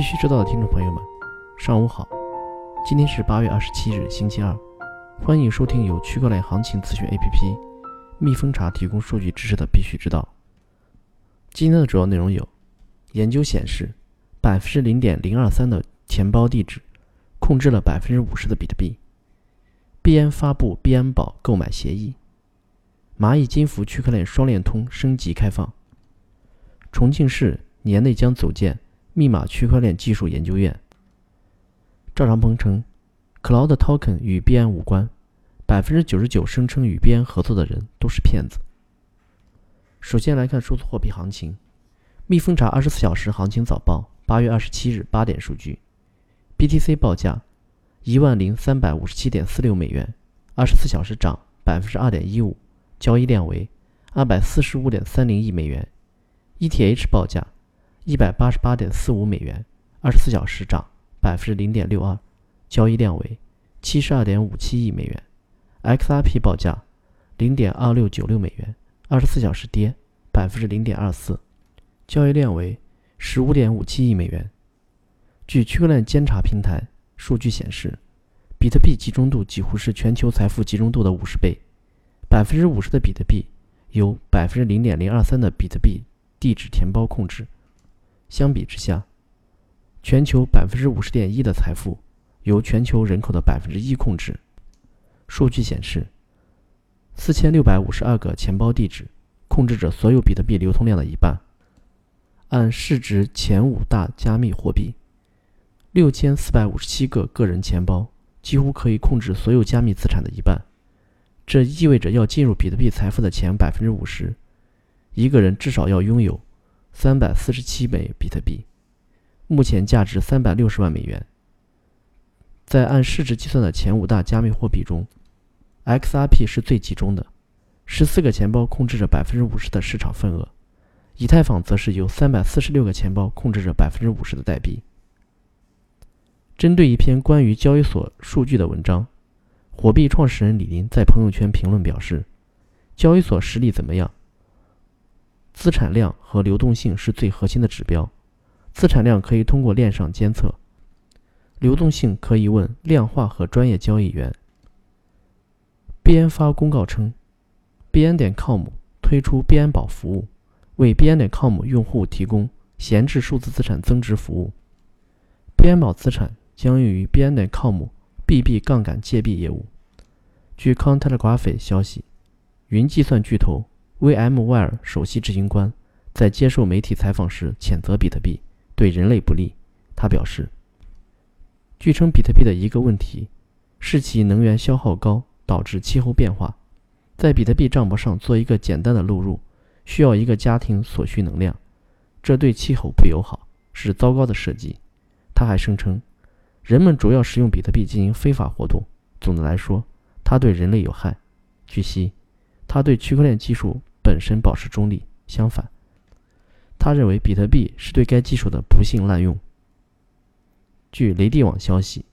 必须知道的听众朋友们，上午好。今天是八月二十七日，星期二。欢迎收听由区块链行情咨询 APP 蜜蜂茶提供数据知识的必须知道。今天的主要内容有：研究显示，百分之零点零二三的钱包地址控制了百分之五十的比特币；币安发布币安宝购买协议；蚂蚁金服区块链双链通升级开放；重庆市年内将组建。密码区块链技术研究院赵长鹏称，Cloud Token 与币安无关，百分之九十九声称与币安合作的人都是骗子。首先来看数字货币行情，蜜蜂查二十四小时行情早报，八月二十七日八点数据，BTC 报价一万零三百五十七点四六美元，二十四小时涨百分之二点一五，交易量为二百四十五点三零亿美元，ETH 报价。一百八十八点四五美元，二十四小时涨百分之零点六二，交易量为七十二点五七亿美元。XRP 报价零点二六九六美元，二十四小时跌百分之零点二四，交易量为十五点五七亿美元。据区块链监察平台数据显示，比特币集中度几乎是全球财富集中度的五十倍，百分之五十的比特币由百分之零点零二三的比特币地址填包控制。相比之下，全球百分之五十点一的财富由全球人口的百分之一控制。数据显示，四千六百五十二个钱包地址控制着所有比特币流通量的一半。按市值前五大加密货币，六千四百五十七个个人钱包几乎可以控制所有加密资产的一半。这意味着要进入比特币财富的前百分之五十，一个人至少要拥有。三百四十七枚比特币，目前价值三百六十万美元。在按市值计算的前五大加密货币中，XRP 是最集中的，十四个钱包控制着百分之五十的市场份额；以太坊则是由三百四十六个钱包控制着百分之五十的代币。针对一篇关于交易所数据的文章，火币创始人李林在朋友圈评论表示：“交易所实力怎么样？”资产量和流动性是最核心的指标。资产量可以通过链上监测，流动性可以问量化和专业交易员。币安发公告称，币安点 com 推出币安宝服务，为币安点 com 用户提供闲置数字资产增值服务。币安宝资产将用于币安点 com BB 杠杆借币业务。据 Counter Graph 消息，云计算巨头。VMware 首席执行官在接受媒体采访时谴责比特币对人类不利。他表示，据称，比特币的一个问题是其能源消耗高，导致气候变化。在比特币账簿上做一个简单的录入，需要一个家庭所需能量，这对气候不友好，是糟糕的设计。他还声称，人们主要使用比特币进行非法活动。总的来说，它对人类有害。据悉，他对区块链技术。本身保持中立。相反，他认为比特币是对该技术的不幸滥用。据雷地网消息，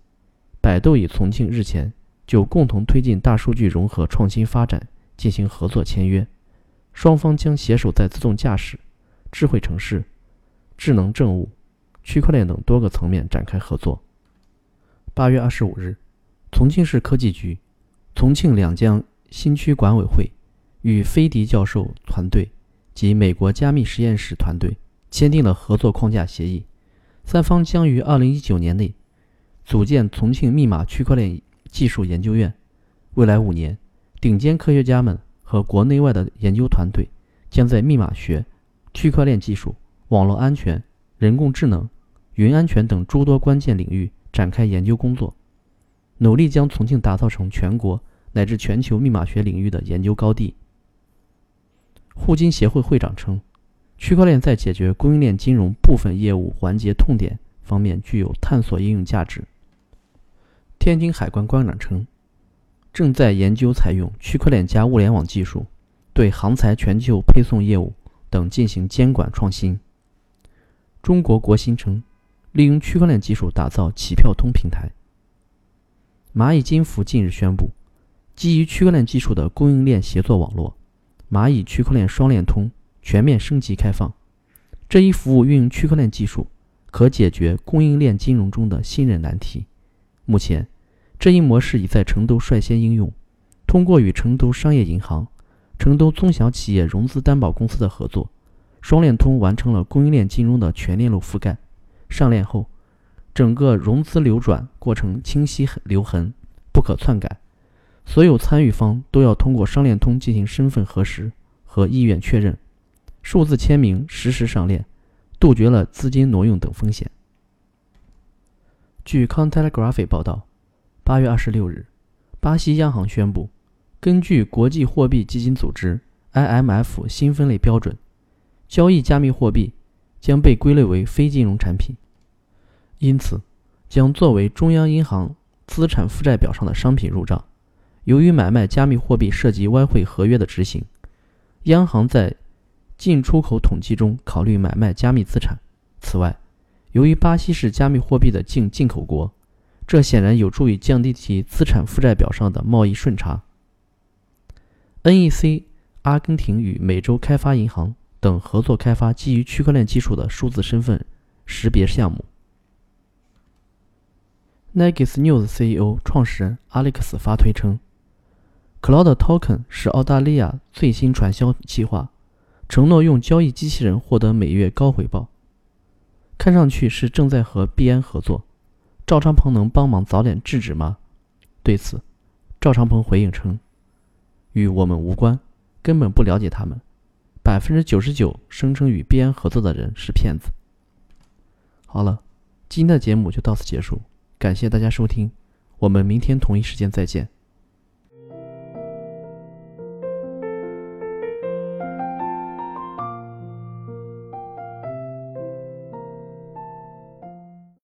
百度与重庆日前就共同推进大数据融合创新发展进行合作签约，双方将携手在自动驾驶、智慧城市、智能政务、区块链等多个层面展开合作。八月二十五日，重庆市科技局、重庆两江新区管委会。与菲迪教授团队及美国加密实验室团队签订了合作框架协议，三方将于二零一九年内组建重庆密码区块链技术研究院。未来五年，顶尖科学家们和国内外的研究团队将在密码学、区块链技术、网络安全、人工智能、云安全等诸多关键领域展开研究工作，努力将重庆打造成全国乃至全球密码学领域的研究高地。互金协会会长称，区块链在解决供应链金融部分业务环节痛点方面具有探索应用价值。天津海关关长称，正在研究采用区块链加物联网技术，对航材全球配送业务等进行监管创新。中国国新称，利用区块链技术打造起票通平台。蚂蚁金服近日宣布，基于区块链技术的供应链协作网络。蚂蚁区块链双链通全面升级开放，这一服务运用区块链技术，可解决供应链金融中的信任难题。目前，这一模式已在成都率先应用，通过与成都商业银行、成都中小企业融资担保公司的合作，双链通完成了供应链金融的全链路覆盖。上链后，整个融资流转过程清晰留痕，不可篡改。所有参与方都要通过商链通进行身份核实和意愿确认，数字签名实时上链，杜绝了资金挪用等风险。据《Contelegraphy》报道，八月二十六日，巴西央行宣布，根据国际货币基金组织 （IMF） 新分类标准，交易加密货币将被归类为非金融产品，因此将作为中央银行资产负债表上的商品入账。由于买卖加密货币涉及外汇合约的执行，央行在进出口统计中考虑买卖加密资产。此外，由于巴西是加密货币的净进口国，这显然有助于降低其资产负债表上的贸易顺差。NEC、阿根廷与美洲开发银行等合作开发基于区块链技术的数字身份识别项目。Negus News CEO 创始人 Alex 发推称。Cloud Token 是澳大利亚最新传销计划，承诺用交易机器人获得每月高回报。看上去是正在和币安合作，赵长鹏能帮忙早点制止吗？对此，赵长鹏回应称：“与我们无关，根本不了解他们。百分之九十九声称与币安合作的人是骗子。”好了，今天的节目就到此结束，感谢大家收听，我们明天同一时间再见。